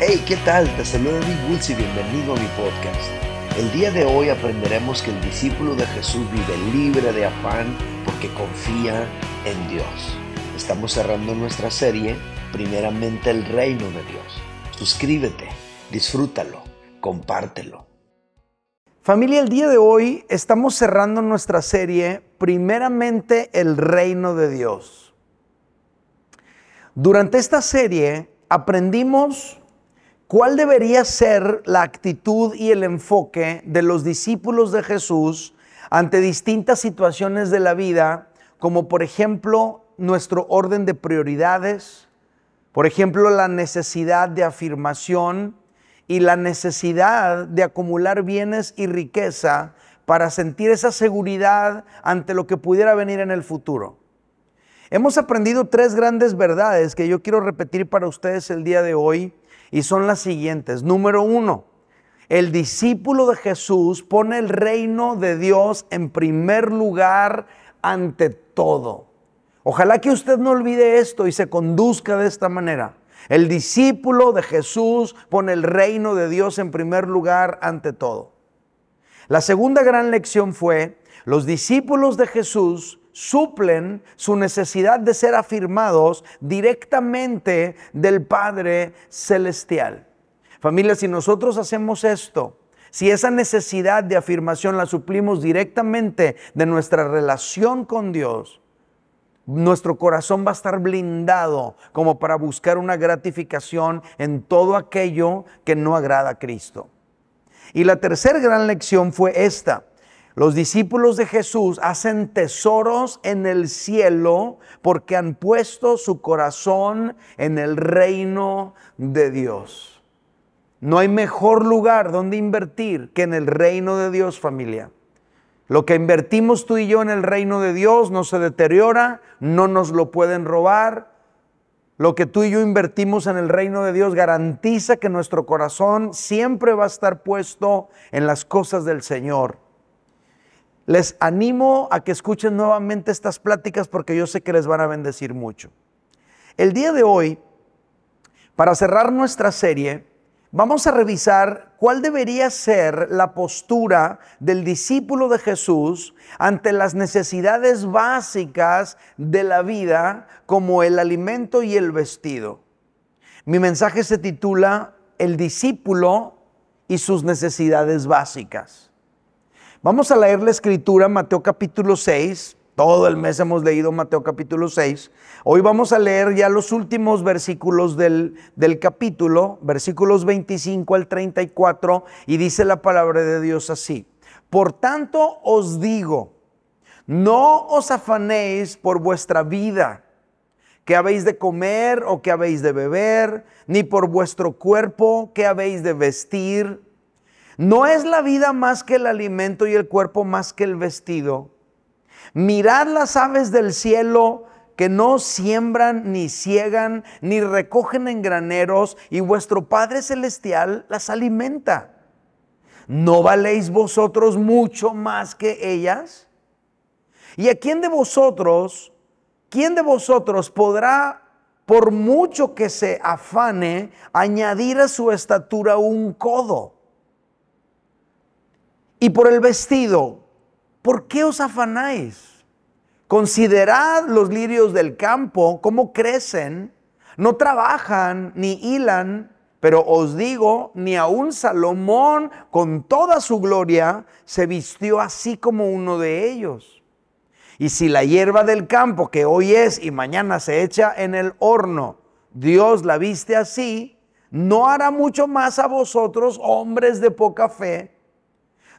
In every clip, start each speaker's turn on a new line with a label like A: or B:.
A: Hey, ¿qué tal? Te saluda Big Woods y bienvenido a mi podcast. El día de hoy aprenderemos que el discípulo de Jesús vive libre de afán porque confía en Dios. Estamos cerrando nuestra serie, primeramente el reino de Dios. Suscríbete, disfrútalo, compártelo.
B: Familia, el día de hoy estamos cerrando nuestra serie, primeramente el reino de Dios. Durante esta serie aprendimos cuál debería ser la actitud y el enfoque de los discípulos de Jesús ante distintas situaciones de la vida, como por ejemplo nuestro orden de prioridades, por ejemplo la necesidad de afirmación y la necesidad de acumular bienes y riqueza para sentir esa seguridad ante lo que pudiera venir en el futuro. Hemos aprendido tres grandes verdades que yo quiero repetir para ustedes el día de hoy y son las siguientes. Número uno, el discípulo de Jesús pone el reino de Dios en primer lugar ante todo. Ojalá que usted no olvide esto y se conduzca de esta manera. El discípulo de Jesús pone el reino de Dios en primer lugar ante todo. La segunda gran lección fue, los discípulos de Jesús suplen su necesidad de ser afirmados directamente del Padre Celestial. Familia, si nosotros hacemos esto, si esa necesidad de afirmación la suplimos directamente de nuestra relación con Dios, nuestro corazón va a estar blindado como para buscar una gratificación en todo aquello que no agrada a Cristo. Y la tercera gran lección fue esta. Los discípulos de Jesús hacen tesoros en el cielo porque han puesto su corazón en el reino de Dios. No hay mejor lugar donde invertir que en el reino de Dios, familia. Lo que invertimos tú y yo en el reino de Dios no se deteriora, no nos lo pueden robar. Lo que tú y yo invertimos en el reino de Dios garantiza que nuestro corazón siempre va a estar puesto en las cosas del Señor. Les animo a que escuchen nuevamente estas pláticas porque yo sé que les van a bendecir mucho. El día de hoy, para cerrar nuestra serie, vamos a revisar cuál debería ser la postura del discípulo de Jesús ante las necesidades básicas de la vida como el alimento y el vestido. Mi mensaje se titula El discípulo y sus necesidades básicas. Vamos a leer la escritura, Mateo capítulo 6. Todo el mes hemos leído Mateo capítulo 6. Hoy vamos a leer ya los últimos versículos del, del, capítulo, versículos 25 al 34, y dice la palabra de Dios así. Por tanto os digo, no os afanéis por vuestra vida, que habéis de comer o que habéis de beber, ni por vuestro cuerpo, que habéis de vestir. ¿No es la vida más que el alimento y el cuerpo más que el vestido? Mirad las aves del cielo que no siembran, ni ciegan, ni recogen en graneros, y vuestro Padre Celestial las alimenta. ¿No valéis vosotros mucho más que ellas? ¿Y a quién de vosotros, quién de vosotros podrá, por mucho que se afane, añadir a su estatura un codo? Y por el vestido, ¿por qué os afanáis? Considerad los lirios del campo, cómo crecen, no trabajan ni hilan, pero os digo, ni aun Salomón con toda su gloria se vistió así como uno de ellos. Y si la hierba del campo que hoy es y mañana se echa en el horno, Dios la viste así, no hará mucho más a vosotros, hombres de poca fe.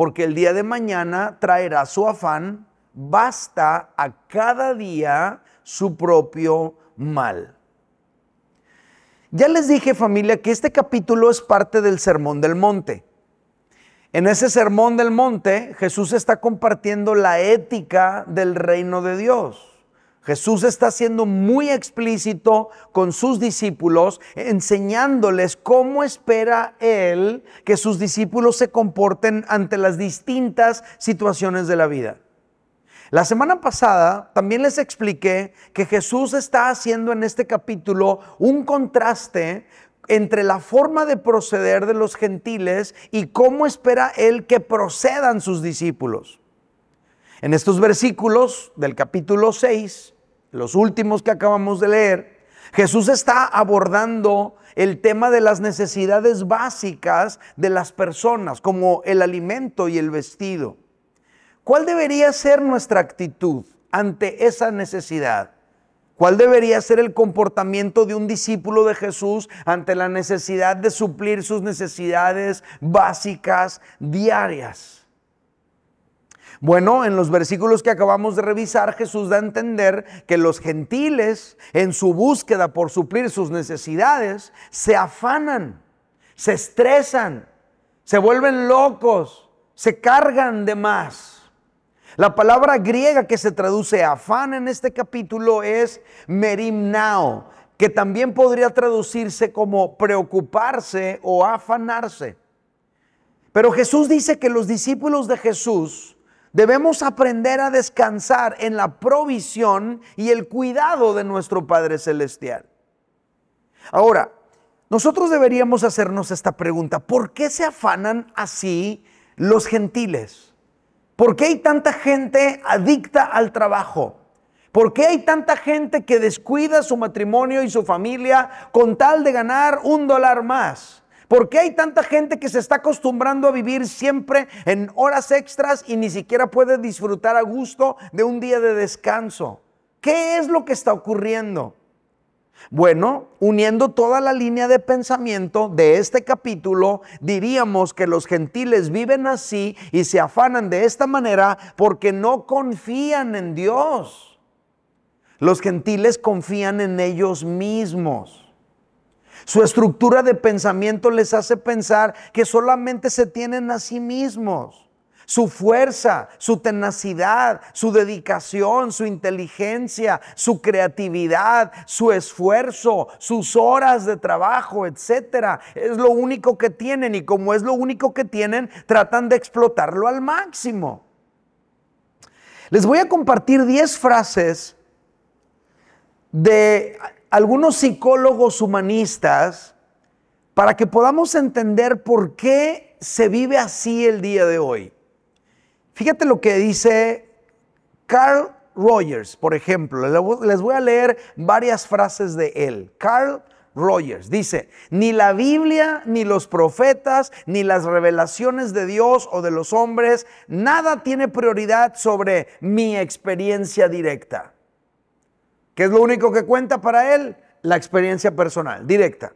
B: porque el día de mañana traerá su afán, basta a cada día su propio mal. Ya les dije familia que este capítulo es parte del Sermón del Monte. En ese Sermón del Monte Jesús está compartiendo la ética del reino de Dios. Jesús está siendo muy explícito con sus discípulos, enseñándoles cómo espera Él que sus discípulos se comporten ante las distintas situaciones de la vida. La semana pasada también les expliqué que Jesús está haciendo en este capítulo un contraste entre la forma de proceder de los gentiles y cómo espera Él que procedan sus discípulos. En estos versículos del capítulo 6, los últimos que acabamos de leer, Jesús está abordando el tema de las necesidades básicas de las personas, como el alimento y el vestido. ¿Cuál debería ser nuestra actitud ante esa necesidad? ¿Cuál debería ser el comportamiento de un discípulo de Jesús ante la necesidad de suplir sus necesidades básicas diarias? Bueno, en los versículos que acabamos de revisar, Jesús da a entender que los gentiles, en su búsqueda por suplir sus necesidades, se afanan, se estresan, se vuelven locos, se cargan de más. La palabra griega que se traduce afán en este capítulo es merimnao, que también podría traducirse como preocuparse o afanarse. Pero Jesús dice que los discípulos de Jesús Debemos aprender a descansar en la provisión y el cuidado de nuestro Padre Celestial. Ahora, nosotros deberíamos hacernos esta pregunta. ¿Por qué se afanan así los gentiles? ¿Por qué hay tanta gente adicta al trabajo? ¿Por qué hay tanta gente que descuida su matrimonio y su familia con tal de ganar un dólar más? ¿Por qué hay tanta gente que se está acostumbrando a vivir siempre en horas extras y ni siquiera puede disfrutar a gusto de un día de descanso? ¿Qué es lo que está ocurriendo? Bueno, uniendo toda la línea de pensamiento de este capítulo, diríamos que los gentiles viven así y se afanan de esta manera porque no confían en Dios. Los gentiles confían en ellos mismos. Su estructura de pensamiento les hace pensar que solamente se tienen a sí mismos. Su fuerza, su tenacidad, su dedicación, su inteligencia, su creatividad, su esfuerzo, sus horas de trabajo, etcétera, es lo único que tienen y como es lo único que tienen, tratan de explotarlo al máximo. Les voy a compartir 10 frases de algunos psicólogos humanistas para que podamos entender por qué se vive así el día de hoy. Fíjate lo que dice Carl Rogers, por ejemplo. Les voy a leer varias frases de él. Carl Rogers dice, ni la Biblia, ni los profetas, ni las revelaciones de Dios o de los hombres, nada tiene prioridad sobre mi experiencia directa. ¿Qué es lo único que cuenta para él? La experiencia personal, directa.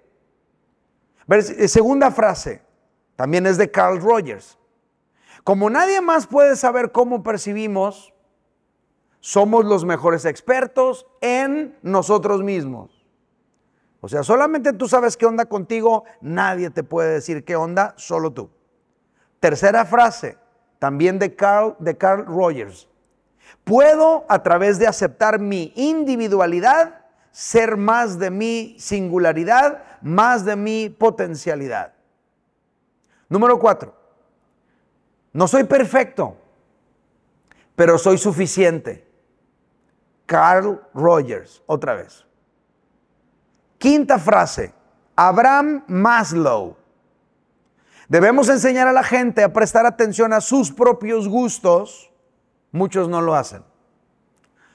B: Eh, segunda frase, también es de Carl Rogers. Como nadie más puede saber cómo percibimos, somos los mejores expertos en nosotros mismos. O sea, solamente tú sabes qué onda contigo, nadie te puede decir qué onda, solo tú. Tercera frase, también de Carl, de Carl Rogers. Puedo, a través de aceptar mi individualidad, ser más de mi singularidad, más de mi potencialidad. Número cuatro, no soy perfecto, pero soy suficiente. Carl Rogers, otra vez. Quinta frase, Abraham Maslow. Debemos enseñar a la gente a prestar atención a sus propios gustos Muchos no lo hacen.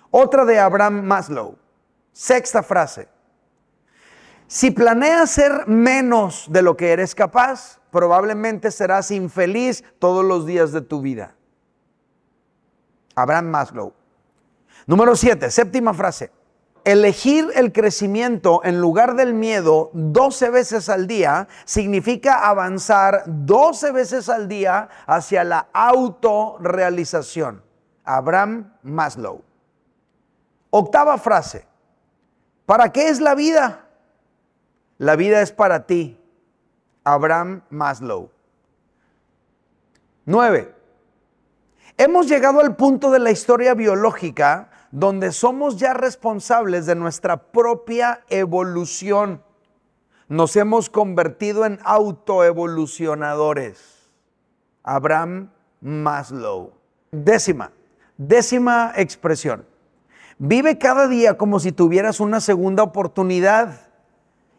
B: Otra de Abraham Maslow. Sexta frase. Si planeas ser menos de lo que eres capaz, probablemente serás infeliz todos los días de tu vida. Abraham Maslow. Número siete, séptima frase. Elegir el crecimiento en lugar del miedo 12 veces al día significa avanzar 12 veces al día hacia la autorrealización. Abraham Maslow. Octava frase. ¿Para qué es la vida? La vida es para ti. Abraham Maslow. 9. Hemos llegado al punto de la historia biológica donde somos ya responsables de nuestra propia evolución. Nos hemos convertido en autoevolucionadores. Abraham Maslow. Décima, décima expresión. Vive cada día como si tuvieras una segunda oportunidad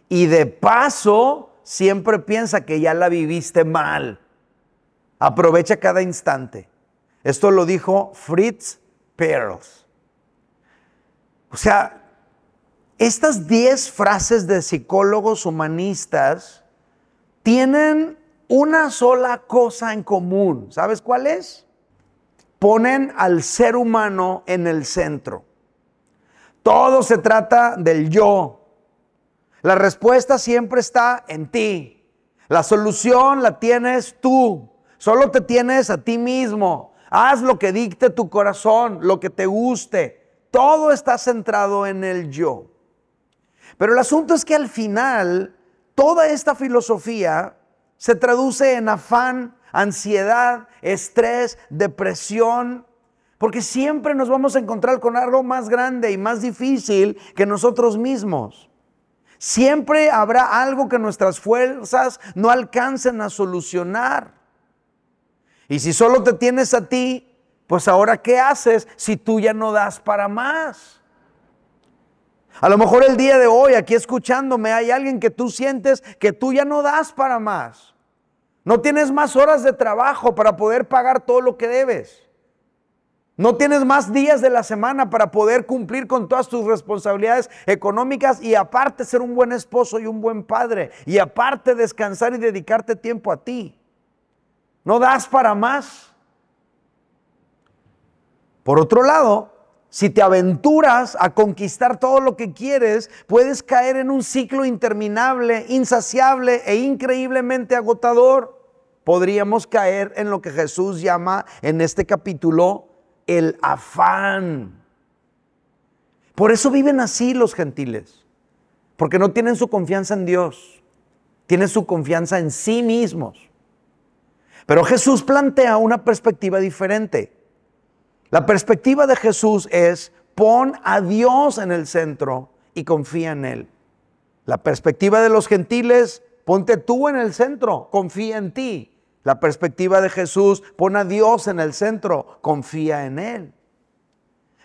B: y de paso siempre piensa que ya la viviste mal. Aprovecha cada instante. Esto lo dijo Fritz Perls. O sea, estas 10 frases de psicólogos humanistas tienen una sola cosa en común. ¿Sabes cuál es? Ponen al ser humano en el centro. Todo se trata del yo. La respuesta siempre está en ti. La solución la tienes tú. Solo te tienes a ti mismo. Haz lo que dicte tu corazón, lo que te guste. Todo está centrado en el yo. Pero el asunto es que al final, toda esta filosofía se traduce en afán, ansiedad, estrés, depresión, porque siempre nos vamos a encontrar con algo más grande y más difícil que nosotros mismos. Siempre habrá algo que nuestras fuerzas no alcancen a solucionar. Y si solo te tienes a ti, pues ahora ¿qué haces si tú ya no das para más? A lo mejor el día de hoy, aquí escuchándome, hay alguien que tú sientes que tú ya no das para más. No tienes más horas de trabajo para poder pagar todo lo que debes. No tienes más días de la semana para poder cumplir con todas tus responsabilidades económicas y aparte ser un buen esposo y un buen padre. Y aparte descansar y dedicarte tiempo a ti. No das para más. Por otro lado, si te aventuras a conquistar todo lo que quieres, puedes caer en un ciclo interminable, insaciable e increíblemente agotador. Podríamos caer en lo que Jesús llama en este capítulo el afán. Por eso viven así los gentiles, porque no tienen su confianza en Dios, tienen su confianza en sí mismos. Pero Jesús plantea una perspectiva diferente. La perspectiva de Jesús es pon a Dios en el centro y confía en Él. La perspectiva de los gentiles, ponte tú en el centro, confía en ti. La perspectiva de Jesús, pon a Dios en el centro, confía en Él.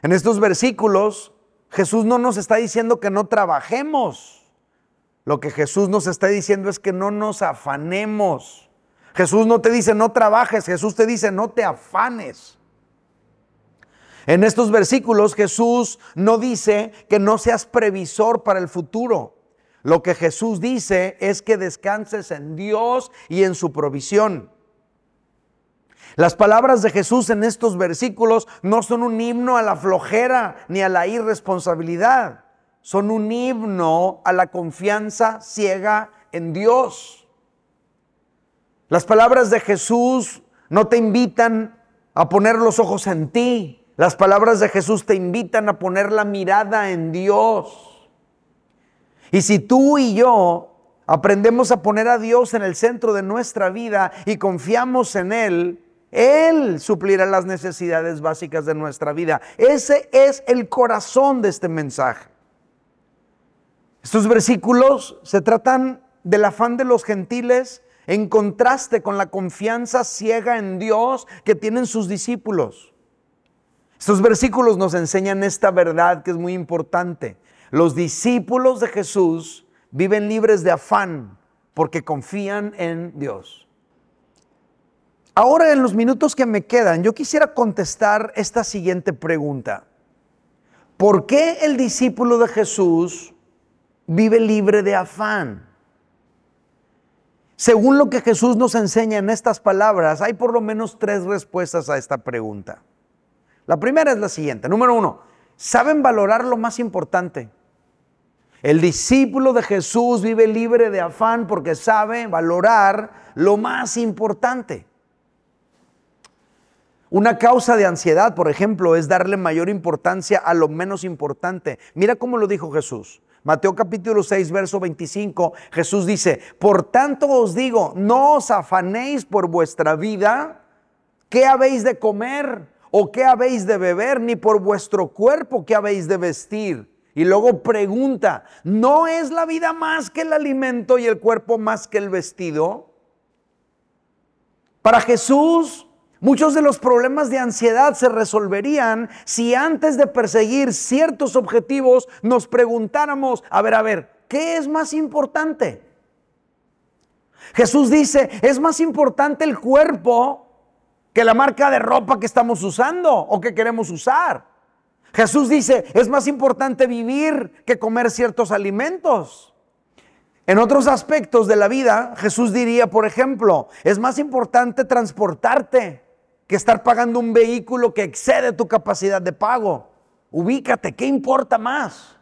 B: En estos versículos, Jesús no nos está diciendo que no trabajemos. Lo que Jesús nos está diciendo es que no nos afanemos. Jesús no te dice no trabajes, Jesús te dice no te afanes. En estos versículos Jesús no dice que no seas previsor para el futuro. Lo que Jesús dice es que descanses en Dios y en su provisión. Las palabras de Jesús en estos versículos no son un himno a la flojera ni a la irresponsabilidad. Son un himno a la confianza ciega en Dios. Las palabras de Jesús no te invitan a poner los ojos en ti, las palabras de Jesús te invitan a poner la mirada en Dios. Y si tú y yo aprendemos a poner a Dios en el centro de nuestra vida y confiamos en Él, Él suplirá las necesidades básicas de nuestra vida. Ese es el corazón de este mensaje. Estos versículos se tratan del afán de los gentiles en contraste con la confianza ciega en Dios que tienen sus discípulos. Estos versículos nos enseñan esta verdad que es muy importante. Los discípulos de Jesús viven libres de afán porque confían en Dios. Ahora en los minutos que me quedan, yo quisiera contestar esta siguiente pregunta. ¿Por qué el discípulo de Jesús vive libre de afán? Según lo que Jesús nos enseña en estas palabras, hay por lo menos tres respuestas a esta pregunta. La primera es la siguiente. Número uno, saben valorar lo más importante. El discípulo de Jesús vive libre de afán porque sabe valorar lo más importante. Una causa de ansiedad, por ejemplo, es darle mayor importancia a lo menos importante. Mira cómo lo dijo Jesús. Mateo capítulo 6, verso 25, Jesús dice, por tanto os digo, no os afanéis por vuestra vida, qué habéis de comer o qué habéis de beber, ni por vuestro cuerpo qué habéis de vestir. Y luego pregunta, ¿no es la vida más que el alimento y el cuerpo más que el vestido? Para Jesús, Muchos de los problemas de ansiedad se resolverían si antes de perseguir ciertos objetivos nos preguntáramos, a ver, a ver, ¿qué es más importante? Jesús dice, es más importante el cuerpo que la marca de ropa que estamos usando o que queremos usar. Jesús dice, es más importante vivir que comer ciertos alimentos. En otros aspectos de la vida, Jesús diría, por ejemplo, es más importante transportarte que estar pagando un vehículo que excede tu capacidad de pago. Ubícate, ¿qué importa más?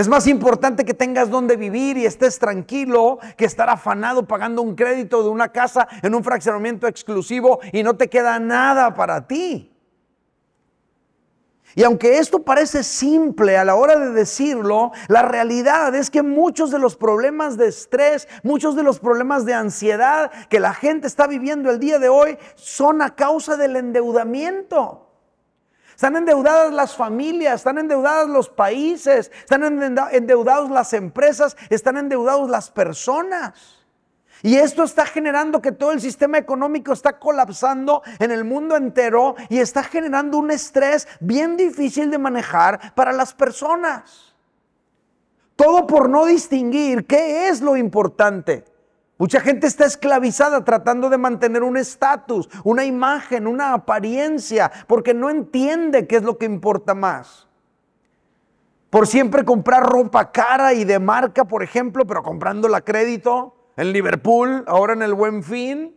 B: Es más importante que tengas donde vivir y estés tranquilo que estar afanado pagando un crédito de una casa en un fraccionamiento exclusivo y no te queda nada para ti. Y aunque esto parece simple a la hora de decirlo, la realidad es que muchos de los problemas de estrés, muchos de los problemas de ansiedad que la gente está viviendo el día de hoy son a causa del endeudamiento. Están endeudadas las familias, están endeudadas los países, están endeudadas las empresas, están endeudadas las personas. Y esto está generando que todo el sistema económico está colapsando en el mundo entero y está generando un estrés bien difícil de manejar para las personas. Todo por no distinguir qué es lo importante. Mucha gente está esclavizada tratando de mantener un estatus, una imagen, una apariencia, porque no entiende qué es lo que importa más. Por siempre comprar ropa cara y de marca, por ejemplo, pero comprándola a crédito en Liverpool, ahora en el Buen Fin,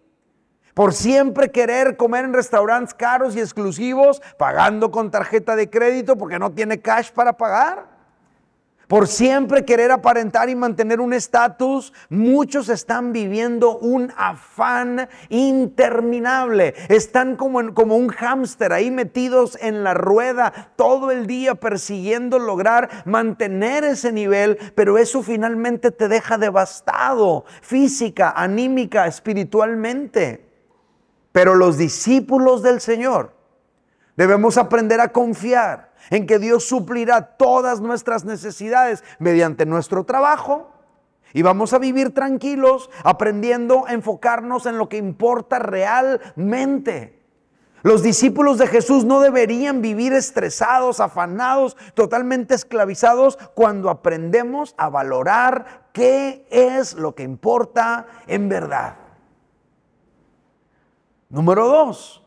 B: por siempre querer comer en restaurantes caros y exclusivos, pagando con tarjeta de crédito porque no tiene cash para pagar. Por siempre querer aparentar y mantener un estatus, muchos están viviendo un afán interminable. Están como, como un hámster ahí metidos en la rueda todo el día persiguiendo lograr mantener ese nivel, pero eso finalmente te deja devastado física, anímica, espiritualmente. Pero los discípulos del Señor debemos aprender a confiar en que Dios suplirá todas nuestras necesidades mediante nuestro trabajo. Y vamos a vivir tranquilos, aprendiendo a enfocarnos en lo que importa realmente. Los discípulos de Jesús no deberían vivir estresados, afanados, totalmente esclavizados cuando aprendemos a valorar qué es lo que importa en verdad. Número dos,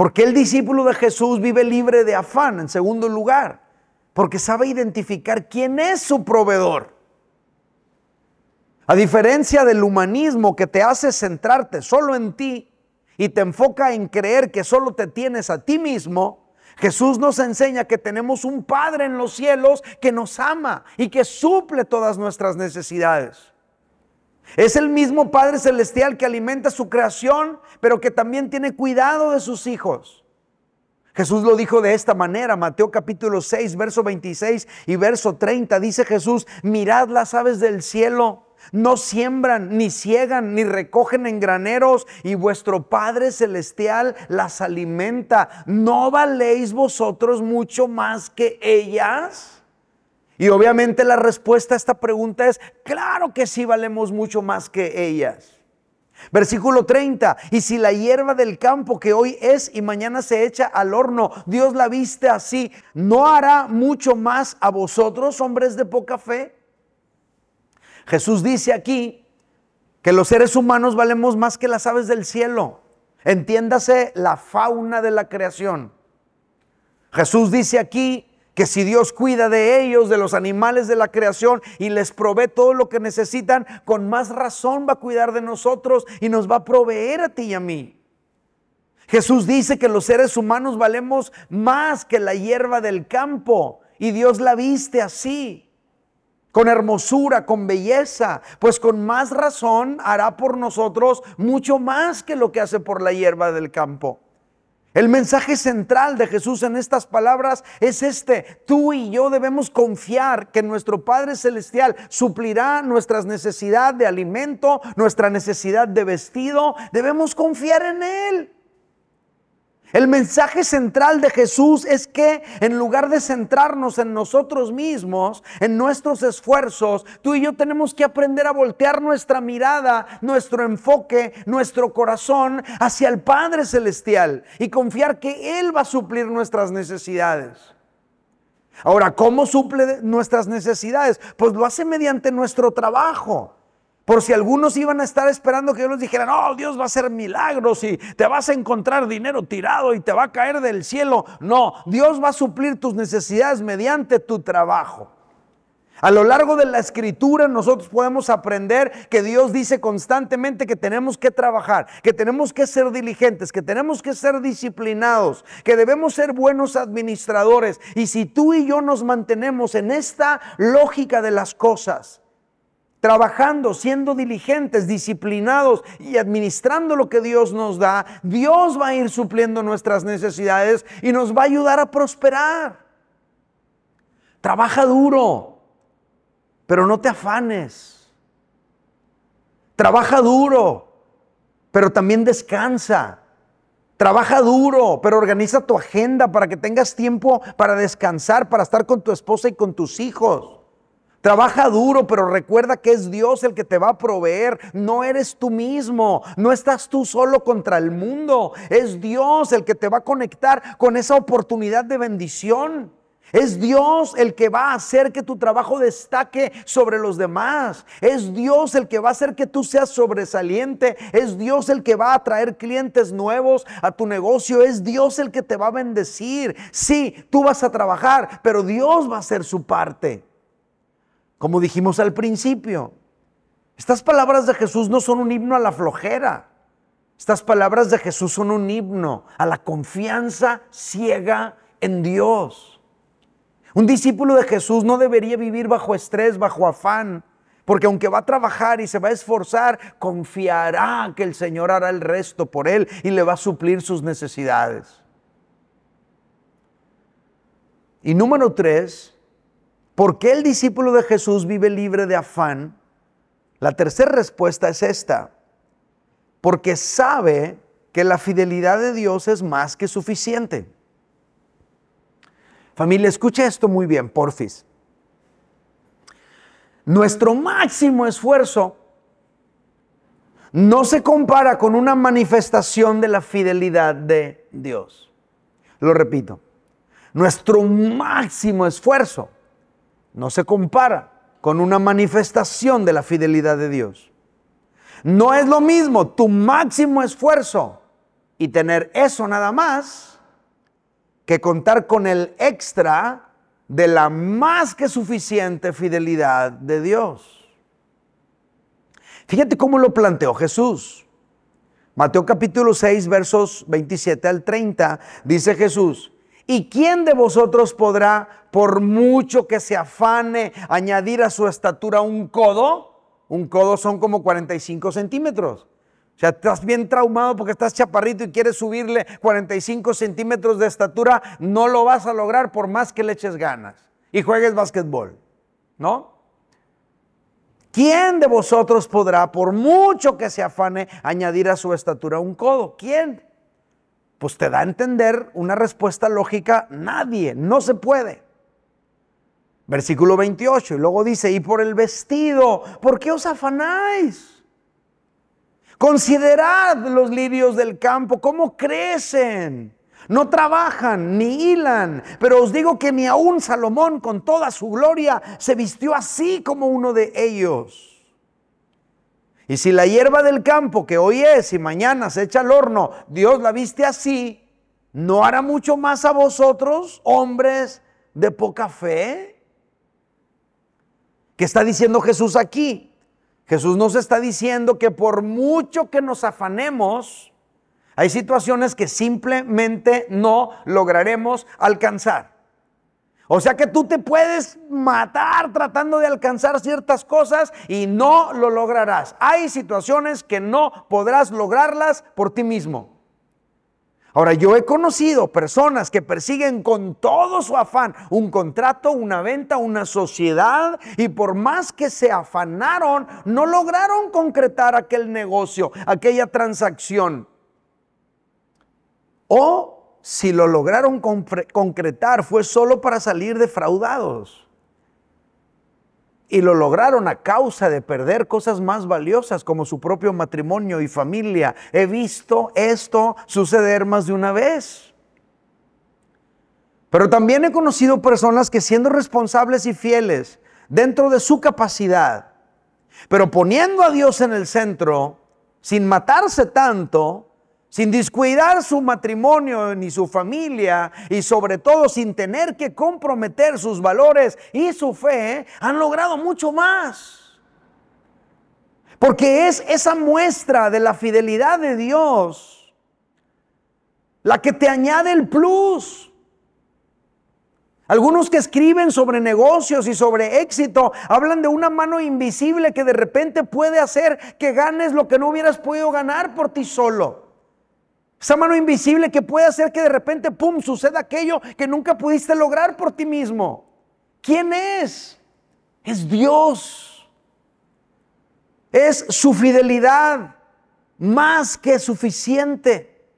B: ¿Por qué el discípulo de Jesús vive libre de afán? En segundo lugar, porque sabe identificar quién es su proveedor. A diferencia del humanismo que te hace centrarte solo en ti y te enfoca en creer que solo te tienes a ti mismo, Jesús nos enseña que tenemos un Padre en los cielos que nos ama y que suple todas nuestras necesidades. Es el mismo Padre Celestial que alimenta su creación, pero que también tiene cuidado de sus hijos. Jesús lo dijo de esta manera, Mateo capítulo 6, verso 26 y verso 30, dice Jesús, mirad las aves del cielo, no siembran, ni ciegan, ni recogen en graneros, y vuestro Padre Celestial las alimenta. ¿No valéis vosotros mucho más que ellas? Y obviamente la respuesta a esta pregunta es, claro que sí valemos mucho más que ellas. Versículo 30, y si la hierba del campo que hoy es y mañana se echa al horno, Dios la viste así, ¿no hará mucho más a vosotros, hombres de poca fe? Jesús dice aquí que los seres humanos valemos más que las aves del cielo. Entiéndase la fauna de la creación. Jesús dice aquí que si Dios cuida de ellos, de los animales de la creación y les provee todo lo que necesitan, con más razón va a cuidar de nosotros y nos va a proveer a ti y a mí. Jesús dice que los seres humanos valemos más que la hierba del campo y Dios la viste así, con hermosura, con belleza, pues con más razón hará por nosotros mucho más que lo que hace por la hierba del campo. El mensaje central de Jesús en estas palabras es este. Tú y yo debemos confiar que nuestro Padre Celestial suplirá nuestras necesidades de alimento, nuestra necesidad de vestido. Debemos confiar en Él. El mensaje central de Jesús es que en lugar de centrarnos en nosotros mismos, en nuestros esfuerzos, tú y yo tenemos que aprender a voltear nuestra mirada, nuestro enfoque, nuestro corazón hacia el Padre Celestial y confiar que Él va a suplir nuestras necesidades. Ahora, ¿cómo suple nuestras necesidades? Pues lo hace mediante nuestro trabajo. Por si algunos iban a estar esperando que yo les dijera, no, Dios va a hacer milagros y te vas a encontrar dinero tirado y te va a caer del cielo. No, Dios va a suplir tus necesidades mediante tu trabajo. A lo largo de la escritura nosotros podemos aprender que Dios dice constantemente que tenemos que trabajar, que tenemos que ser diligentes, que tenemos que ser disciplinados, que debemos ser buenos administradores. Y si tú y yo nos mantenemos en esta lógica de las cosas, trabajando, siendo diligentes, disciplinados y administrando lo que Dios nos da, Dios va a ir supliendo nuestras necesidades y nos va a ayudar a prosperar. Trabaja duro, pero no te afanes. Trabaja duro, pero también descansa. Trabaja duro, pero organiza tu agenda para que tengas tiempo para descansar, para estar con tu esposa y con tus hijos. Trabaja duro, pero recuerda que es Dios el que te va a proveer. No eres tú mismo. No estás tú solo contra el mundo. Es Dios el que te va a conectar con esa oportunidad de bendición. Es Dios el que va a hacer que tu trabajo destaque sobre los demás. Es Dios el que va a hacer que tú seas sobresaliente. Es Dios el que va a traer clientes nuevos a tu negocio. Es Dios el que te va a bendecir. Sí, tú vas a trabajar, pero Dios va a hacer su parte. Como dijimos al principio, estas palabras de Jesús no son un himno a la flojera. Estas palabras de Jesús son un himno a la confianza ciega en Dios. Un discípulo de Jesús no debería vivir bajo estrés, bajo afán, porque aunque va a trabajar y se va a esforzar, confiará que el Señor hará el resto por él y le va a suplir sus necesidades. Y número tres, ¿Por qué el discípulo de Jesús vive libre de afán? La tercera respuesta es esta. Porque sabe que la fidelidad de Dios es más que suficiente. Familia, escucha esto muy bien, porfis. Nuestro máximo esfuerzo no se compara con una manifestación de la fidelidad de Dios. Lo repito, nuestro máximo esfuerzo no se compara con una manifestación de la fidelidad de Dios. No es lo mismo tu máximo esfuerzo y tener eso nada más que contar con el extra de la más que suficiente fidelidad de Dios. Fíjate cómo lo planteó Jesús. Mateo capítulo 6, versos 27 al 30, dice Jesús, ¿Y quién de vosotros podrá, por mucho que se afane, añadir a su estatura un codo? Un codo son como 45 centímetros. O sea, estás bien traumado porque estás chaparrito y quieres subirle 45 centímetros de estatura, no lo vas a lograr por más que le eches ganas y juegues básquetbol, ¿no? ¿Quién de vosotros podrá, por mucho que se afane, añadir a su estatura un codo? ¿Quién? Pues te da a entender una respuesta lógica, nadie, no se puede. Versículo 28, y luego dice, y por el vestido, ¿por qué os afanáis? Considerad los lirios del campo, cómo crecen. No trabajan ni hilan, pero os digo que ni aun Salomón con toda su gloria se vistió así como uno de ellos. Y si la hierba del campo que hoy es y mañana se echa al horno, Dios la viste así, ¿no hará mucho más a vosotros, hombres de poca fe? ¿Qué está diciendo Jesús aquí? Jesús nos está diciendo que por mucho que nos afanemos, hay situaciones que simplemente no lograremos alcanzar. O sea que tú te puedes matar tratando de alcanzar ciertas cosas y no lo lograrás. Hay situaciones que no podrás lograrlas por ti mismo. Ahora, yo he conocido personas que persiguen con todo su afán un contrato, una venta, una sociedad, y por más que se afanaron, no lograron concretar aquel negocio, aquella transacción. O si lo lograron concretar, fue solo para salir defraudados. Y lo lograron a causa de perder cosas más valiosas como su propio matrimonio y familia. He visto esto suceder más de una vez. Pero también he conocido personas que siendo responsables y fieles dentro de su capacidad, pero poniendo a Dios en el centro, sin matarse tanto, sin descuidar su matrimonio ni su familia y sobre todo sin tener que comprometer sus valores y su fe, han logrado mucho más. Porque es esa muestra de la fidelidad de Dios la que te añade el plus. Algunos que escriben sobre negocios y sobre éxito hablan de una mano invisible que de repente puede hacer que ganes lo que no hubieras podido ganar por ti solo. Esa mano invisible que puede hacer que de repente, ¡pum!, suceda aquello que nunca pudiste lograr por ti mismo. ¿Quién es? Es Dios. Es su fidelidad más que suficiente.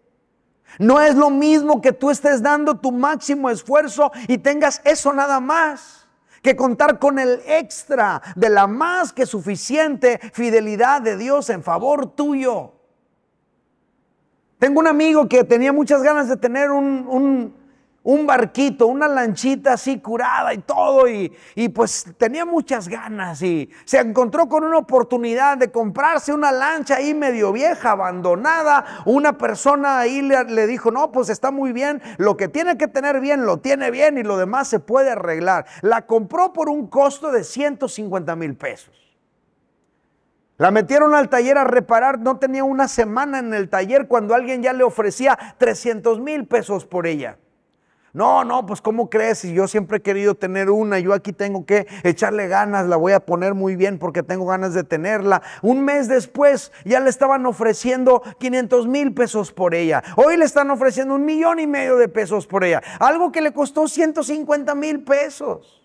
B: No es lo mismo que tú estés dando tu máximo esfuerzo y tengas eso nada más que contar con el extra de la más que suficiente fidelidad de Dios en favor tuyo. Tengo un amigo que tenía muchas ganas de tener un, barquito, una lanchita así curada y todo, y, pues tenía muchas ganas y se encontró con una oportunidad de comprarse una lancha ahí medio vieja, abandonada. Una persona ahí le, le dijo, no, pues está muy bien, lo que tiene que tener bien, lo tiene bien y lo demás se puede arreglar. La compró por un costo de 150 mil pesos. La metieron al taller a reparar, no tenía una semana en el taller cuando alguien ya le ofrecía 300 mil pesos por ella. No, no, pues ¿cómo crees? Si yo siempre he querido tener una, yo aquí tengo que echarle ganas, la voy a poner muy bien porque tengo ganas de tenerla. Un mes después ya le estaban ofreciendo 500 mil pesos por ella. Hoy le están ofreciendo un millón y medio de pesos por ella. Algo que le costó 150 mil pesos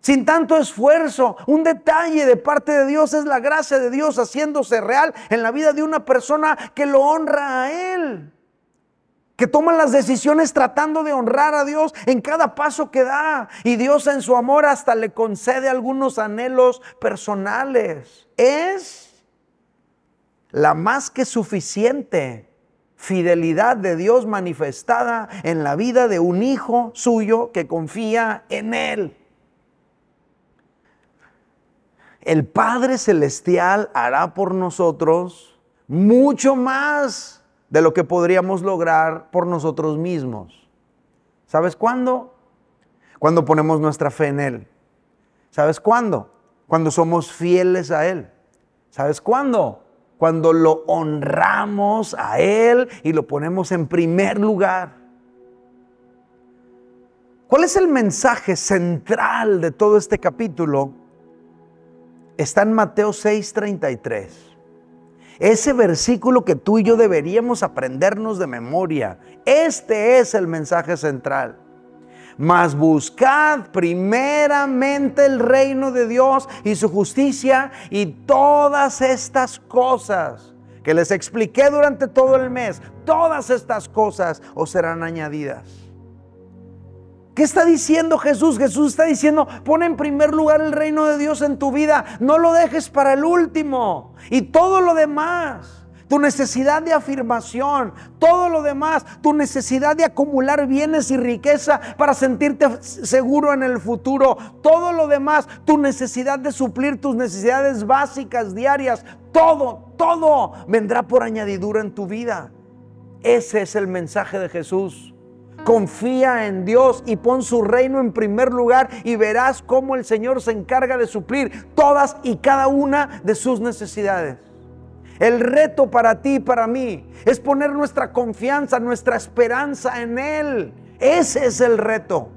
B: sin tanto esfuerzo. Un detalle de parte de Dios es la gracia de Dios haciéndose real en la vida de una persona que lo honra a Él. Que toma las decisiones tratando de honrar a Dios en cada paso que da. Y Dios en su amor hasta le concede algunos anhelos personales. Es la más que suficiente fidelidad de Dios manifestada en la vida de un hijo suyo que confía en Él el Padre Celestial hará por nosotros mucho más de lo que podríamos lograr por nosotros mismos. ¿Sabes cuándo? Cuando ponemos nuestra fe en Él. ¿Sabes cuándo? Cuando somos fieles a Él. ¿Sabes cuándo? Cuando lo honramos a Él y lo ponemos en primer lugar. ¿Cuál es el mensaje central de todo este capítulo? Está en Mateo 6:33. Ese versículo que tú y yo deberíamos aprendernos de memoria. Este es el mensaje central. Mas buscad primeramente el reino de Dios y su justicia y todas estas cosas que les expliqué durante todo el mes, todas estas cosas os serán añadidas. ¿Qué está diciendo Jesús? Jesús está diciendo, pon en primer lugar el reino de Dios en tu vida, no lo dejes para el último. Y todo lo demás, tu necesidad de afirmación, todo lo demás, tu necesidad de acumular bienes y riqueza para sentirte seguro en el futuro, todo lo demás, tu necesidad de suplir tus necesidades básicas diarias, todo, todo vendrá por añadidura en tu vida. Ese es el mensaje de Jesús. Confía en Dios y pon su reino en primer lugar y verás cómo el Señor se encarga de suplir todas y cada una de sus necesidades. El reto para ti y para mí es poner nuestra confianza, nuestra esperanza en Él. Ese es el reto.